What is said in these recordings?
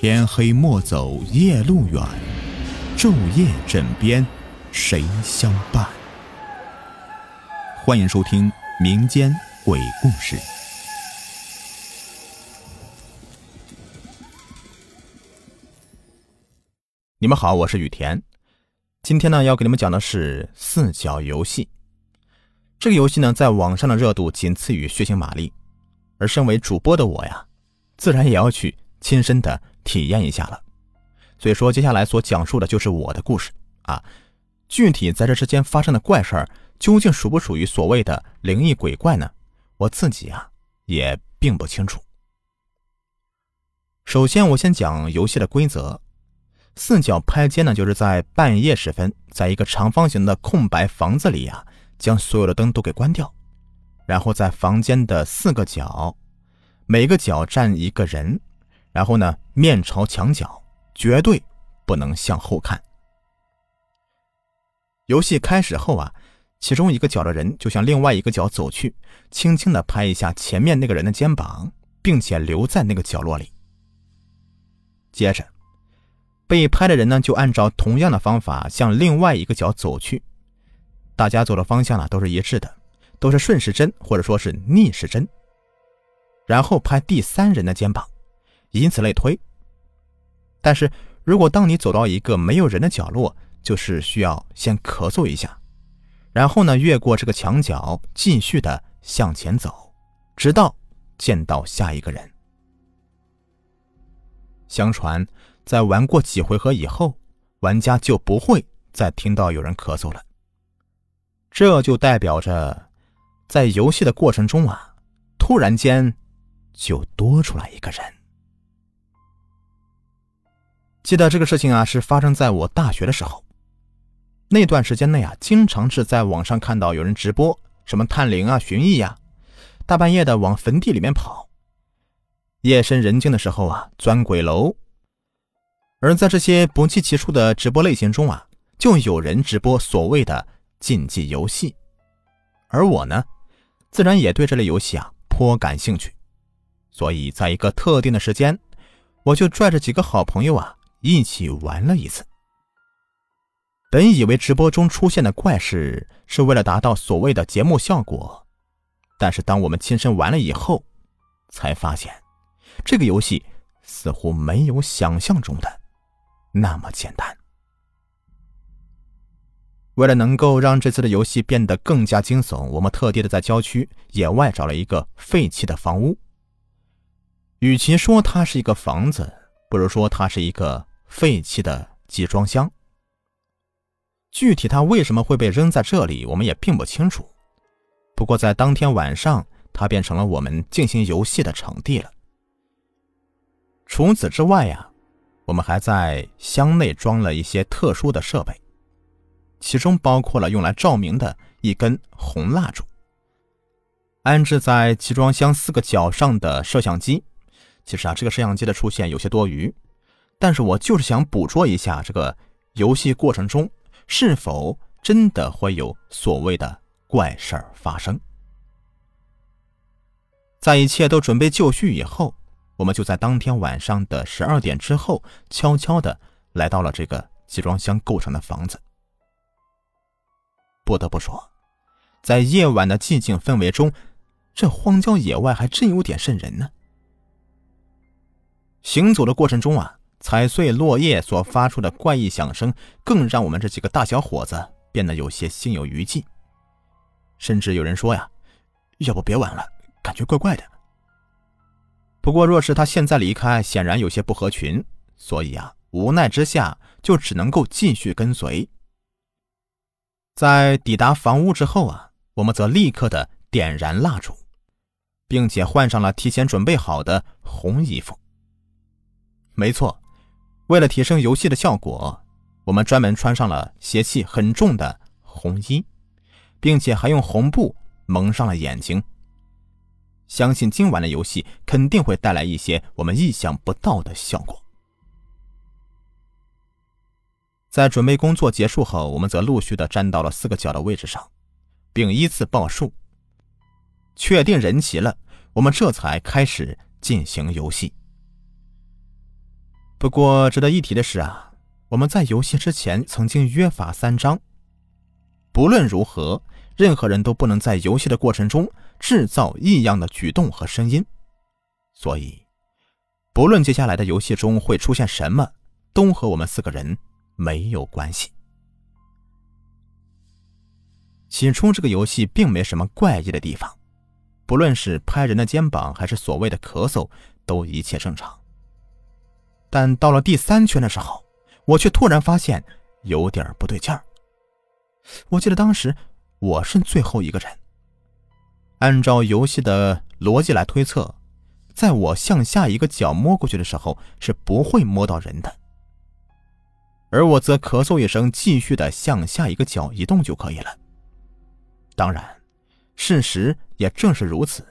天黑莫走夜路远，昼夜枕边谁相伴？欢迎收听民间鬼故事。你们好，我是雨田。今天呢，要给你们讲的是四角游戏。这个游戏呢，在网上的热度仅次于血腥玛丽，而身为主播的我呀，自然也要去亲身的体验一下了。所以说，接下来所讲述的就是我的故事啊。具体在这之间发生的怪事儿，究竟属不属于所谓的灵异鬼怪呢？我自己啊，也并不清楚。首先，我先讲游戏的规则。四角拍肩呢，就是在半夜时分，在一个长方形的空白房子里呀，将所有的灯都给关掉，然后在房间的四个角，每个角站一个人，然后呢面朝墙角，绝对不能向后看。游戏开始后啊，其中一个角的人就向另外一个角走去，轻轻的拍一下前面那个人的肩膀，并且留在那个角落里。接着。被拍的人呢，就按照同样的方法向另外一个角走去，大家走的方向呢都是一致的，都是顺时针或者说是逆时针。然后拍第三人的肩膀，以此类推。但是如果当你走到一个没有人的角落，就是需要先咳嗽一下，然后呢越过这个墙角，继续的向前走，直到见到下一个人。相传。在玩过几回合以后，玩家就不会再听到有人咳嗽了。这就代表着，在游戏的过程中啊，突然间就多出来一个人。记得这个事情啊，是发生在我大学的时候。那段时间内啊，经常是在网上看到有人直播什么探灵啊、寻艺呀，大半夜的往坟地里面跑。夜深人静的时候啊，钻鬼楼。而在这些不计其数的直播类型中啊，就有人直播所谓的竞技游戏，而我呢，自然也对这类游戏啊颇感兴趣，所以在一个特定的时间，我就拽着几个好朋友啊一起玩了一次。本以为直播中出现的怪事是为了达到所谓的节目效果，但是当我们亲身玩了以后，才发现这个游戏似乎没有想象中的。那么简单。为了能够让这次的游戏变得更加惊悚，我们特地的在郊区野外找了一个废弃的房屋。与其说它是一个房子，不如说它是一个废弃的集装箱。具体它为什么会被扔在这里，我们也并不清楚。不过在当天晚上，它变成了我们进行游戏的场地了。除此之外呀。我们还在箱内装了一些特殊的设备，其中包括了用来照明的一根红蜡烛。安置在集装箱四个角上的摄像机，其实啊，这个摄像机的出现有些多余，但是我就是想捕捉一下这个游戏过程中是否真的会有所谓的怪事儿发生。在一切都准备就绪以后。我们就在当天晚上的十二点之后，悄悄的来到了这个集装箱构成的房子。不得不说，在夜晚的寂静氛围中，这荒郊野外还真有点瘆人呢。行走的过程中啊，踩碎落叶所发出的怪异响声，更让我们这几个大小伙子变得有些心有余悸。甚至有人说呀：“要不别玩了，感觉怪怪的。”不过，若是他现在离开，显然有些不合群，所以啊，无奈之下就只能够继续跟随。在抵达房屋之后啊，我们则立刻的点燃蜡烛，并且换上了提前准备好的红衣服。没错，为了提升游戏的效果，我们专门穿上了邪气很重的红衣，并且还用红布蒙上了眼睛。相信今晚的游戏肯定会带来一些我们意想不到的效果。在准备工作结束后，我们则陆续的站到了四个角的位置上，并依次报数。确定人齐了，我们这才开始进行游戏。不过值得一提的是啊，我们在游戏之前曾经约法三章，不论如何，任何人都不能在游戏的过程中制造异样的举动和声音。所以，不论接下来的游戏中会出现什么，都和我们四个人没有关系。起初，这个游戏并没什么怪异的地方，不论是拍人的肩膀，还是所谓的咳嗽，都一切正常。但到了第三圈的时候，我却突然发现有点不对劲儿。我记得当时我是最后一个人，按照游戏的逻辑来推测，在我向下一个角摸过去的时候是不会摸到人的，而我则咳嗽一声，继续的向下一个角移动就可以了。当然，事实也正是如此，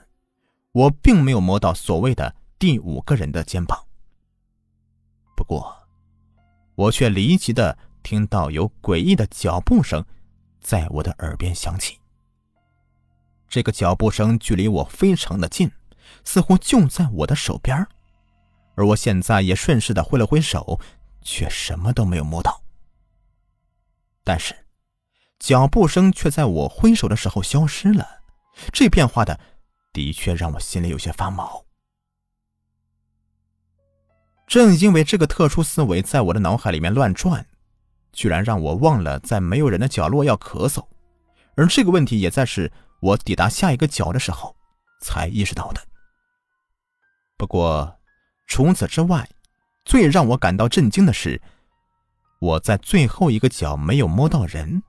我并没有摸到所谓的第五个人的肩膀。不过，我却离奇的听到有诡异的脚步声在我的耳边响起。这个脚步声距离我非常的近，似乎就在我的手边而我现在也顺势的挥了挥手，却什么都没有摸到。但是，脚步声却在我挥手的时候消失了，这变化的的确让我心里有些发毛。正因为这个特殊思维在我的脑海里面乱转，居然让我忘了在没有人的角落要咳嗽，而这个问题也在是我抵达下一个角的时候才意识到的。不过，除此之外，最让我感到震惊的是，我在最后一个角没有摸到人，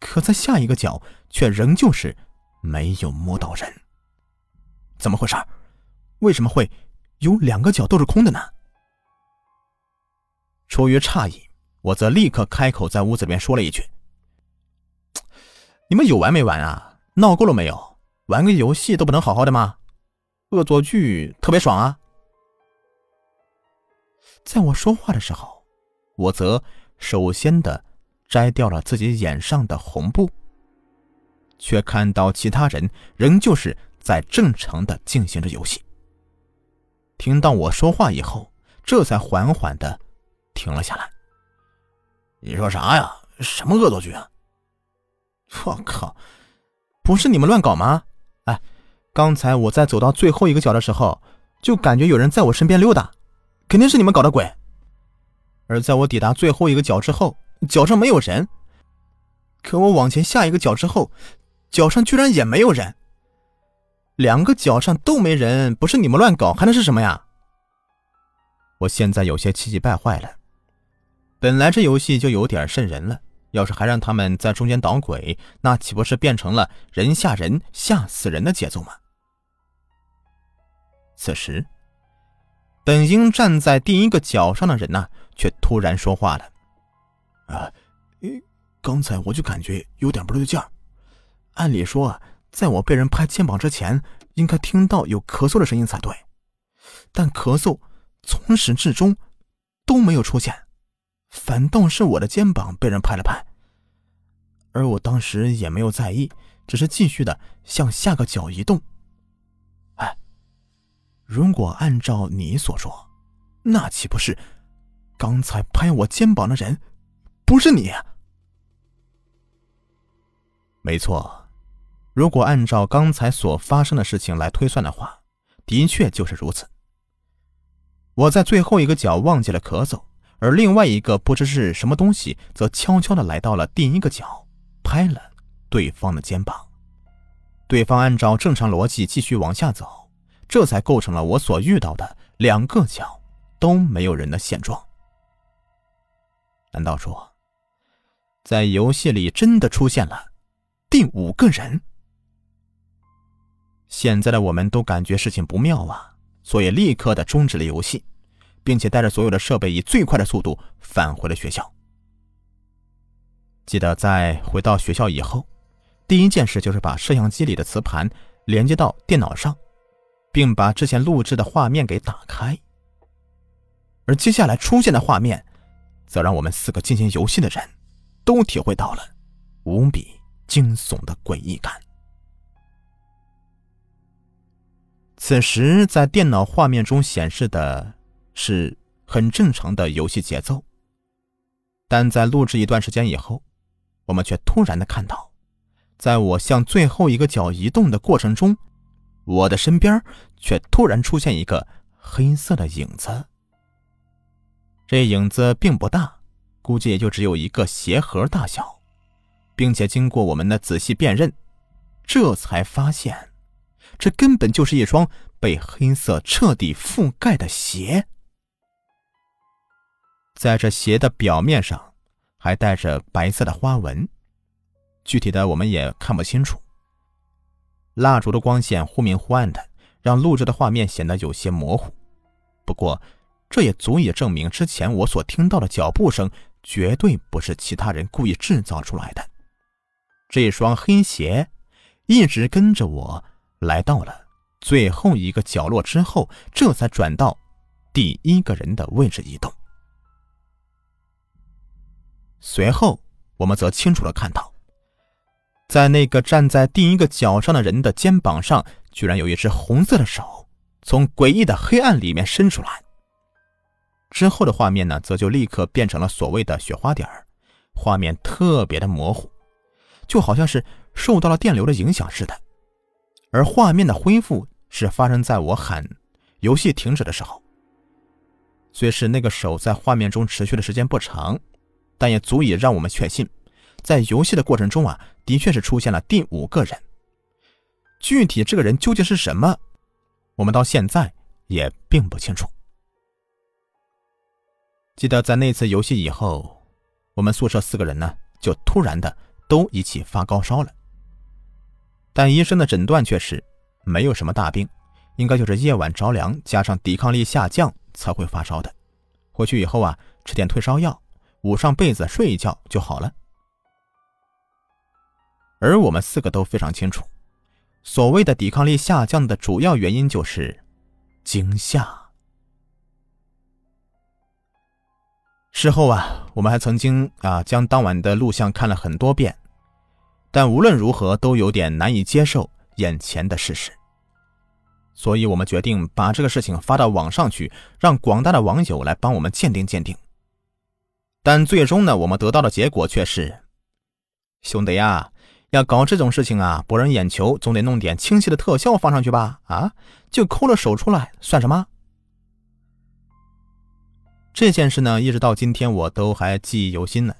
可在下一个角却仍旧是没有摸到人。怎么回事？为什么会有两个角都是空的呢？出于诧异，我则立刻开口在屋子里面说了一句：“你们有完没完啊？闹够了没有？玩个游戏都不能好好的吗？恶作剧特别爽啊！”在我说话的时候，我则首先的摘掉了自己眼上的红布，却看到其他人仍旧是在正常的进行着游戏。听到我说话以后，这才缓缓的。停了下来。你说啥呀？什么恶作剧啊？我靠！不是你们乱搞吗？哎，刚才我在走到最后一个角的时候，就感觉有人在我身边溜达，肯定是你们搞的鬼。而在我抵达最后一个角之后，脚上没有人。可我往前下一个角之后，脚上居然也没有人。两个脚上都没人，不是你们乱搞，还能是什么呀？我现在有些气急败坏了。本来这游戏就有点瘆人了，要是还让他们在中间捣鬼，那岂不是变成了人吓人、吓死人的节奏吗？此时，本应站在第一个角上的人呢，却突然说话了：“啊，刚才我就感觉有点不对劲儿。按理说，在我被人拍肩膀之前，应该听到有咳嗽的声音才对，但咳嗽从始至终都没有出现。”反倒是我的肩膀被人拍了拍，而我当时也没有在意，只是继续的向下个角移动。哎，如果按照你所说，那岂不是刚才拍我肩膀的人不是你？没错，如果按照刚才所发生的事情来推算的话，的确就是如此。我在最后一个角忘记了咳嗽。而另外一个不知是什么东西，则悄悄的来到了第一个角，拍了对方的肩膀。对方按照正常逻辑继续往下走，这才构成了我所遇到的两个角都没有人的现状。难道说，在游戏里真的出现了第五个人？现在的我们都感觉事情不妙啊，所以立刻的终止了游戏。并且带着所有的设备，以最快的速度返回了学校。记得在回到学校以后，第一件事就是把摄像机里的磁盘连接到电脑上，并把之前录制的画面给打开。而接下来出现的画面，则让我们四个进行游戏的人都体会到了无比惊悚的诡异感。此时，在电脑画面中显示的。是很正常的游戏节奏。但在录制一段时间以后，我们却突然的看到，在我向最后一个角移动的过程中，我的身边却突然出现一个黑色的影子。这影子并不大，估计也就只有一个鞋盒大小，并且经过我们的仔细辨认，这才发现，这根本就是一双被黑色彻底覆盖的鞋。在这鞋的表面上，还带着白色的花纹，具体的我们也看不清楚。蜡烛的光线忽明忽暗的，让录制的画面显得有些模糊。不过，这也足以证明之前我所听到的脚步声绝对不是其他人故意制造出来的。这双黑鞋一直跟着我来到了最后一个角落之后，这才转到第一个人的位置移动。随后，我们则清楚的看到，在那个站在第一个脚上的人的肩膀上，居然有一只红色的手从诡异的黑暗里面伸出来。之后的画面呢，则就立刻变成了所谓的雪花点儿画面特别的模糊，就好像是受到了电流的影响似的。而画面的恢复是发生在我喊“游戏停止”的时候。虽是那个手在画面中持续的时间不长。但也足以让我们确信，在游戏的过程中啊，的确是出现了第五个人。具体这个人究竟是什么，我们到现在也并不清楚。记得在那次游戏以后，我们宿舍四个人呢，就突然的都一起发高烧了。但医生的诊断却是没有什么大病，应该就是夜晚着凉加上抵抗力下降才会发烧的。回去以后啊，吃点退烧药。捂上被子睡一觉就好了，而我们四个都非常清楚，所谓的抵抗力下降的主要原因就是惊吓。事后啊，我们还曾经啊将当晚的录像看了很多遍，但无论如何都有点难以接受眼前的事实，所以我们决定把这个事情发到网上去，让广大的网友来帮我们鉴定鉴定。但最终呢，我们得到的结果却是：兄弟呀，要搞这种事情啊，博人眼球，总得弄点清晰的特效放上去吧？啊，就抠了手出来算什么？这件事呢，一直到今天我都还记忆犹新呢。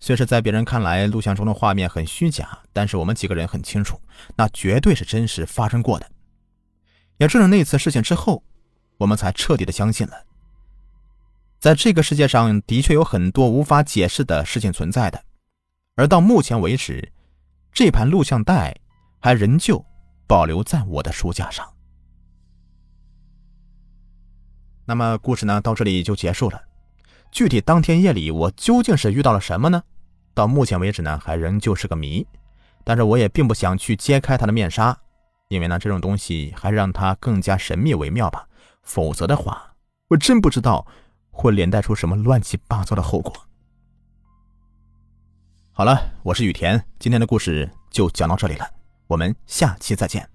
虽是在别人看来录像中的画面很虚假，但是我们几个人很清楚，那绝对是真实发生过的。也正是那次事情之后，我们才彻底的相信了。在这个世界上的确有很多无法解释的事情存在的，而到目前为止，这盘录像带还仍旧保留在我的书架上。那么故事呢，到这里就结束了。具体当天夜里我究竟是遇到了什么呢？到目前为止呢，还仍旧是个谜。但是我也并不想去揭开它的面纱，因为呢，这种东西还是让它更加神秘为妙吧。否则的话，我真不知道。会连带出什么乱七八糟的后果？好了，我是雨田，今天的故事就讲到这里了，我们下期再见。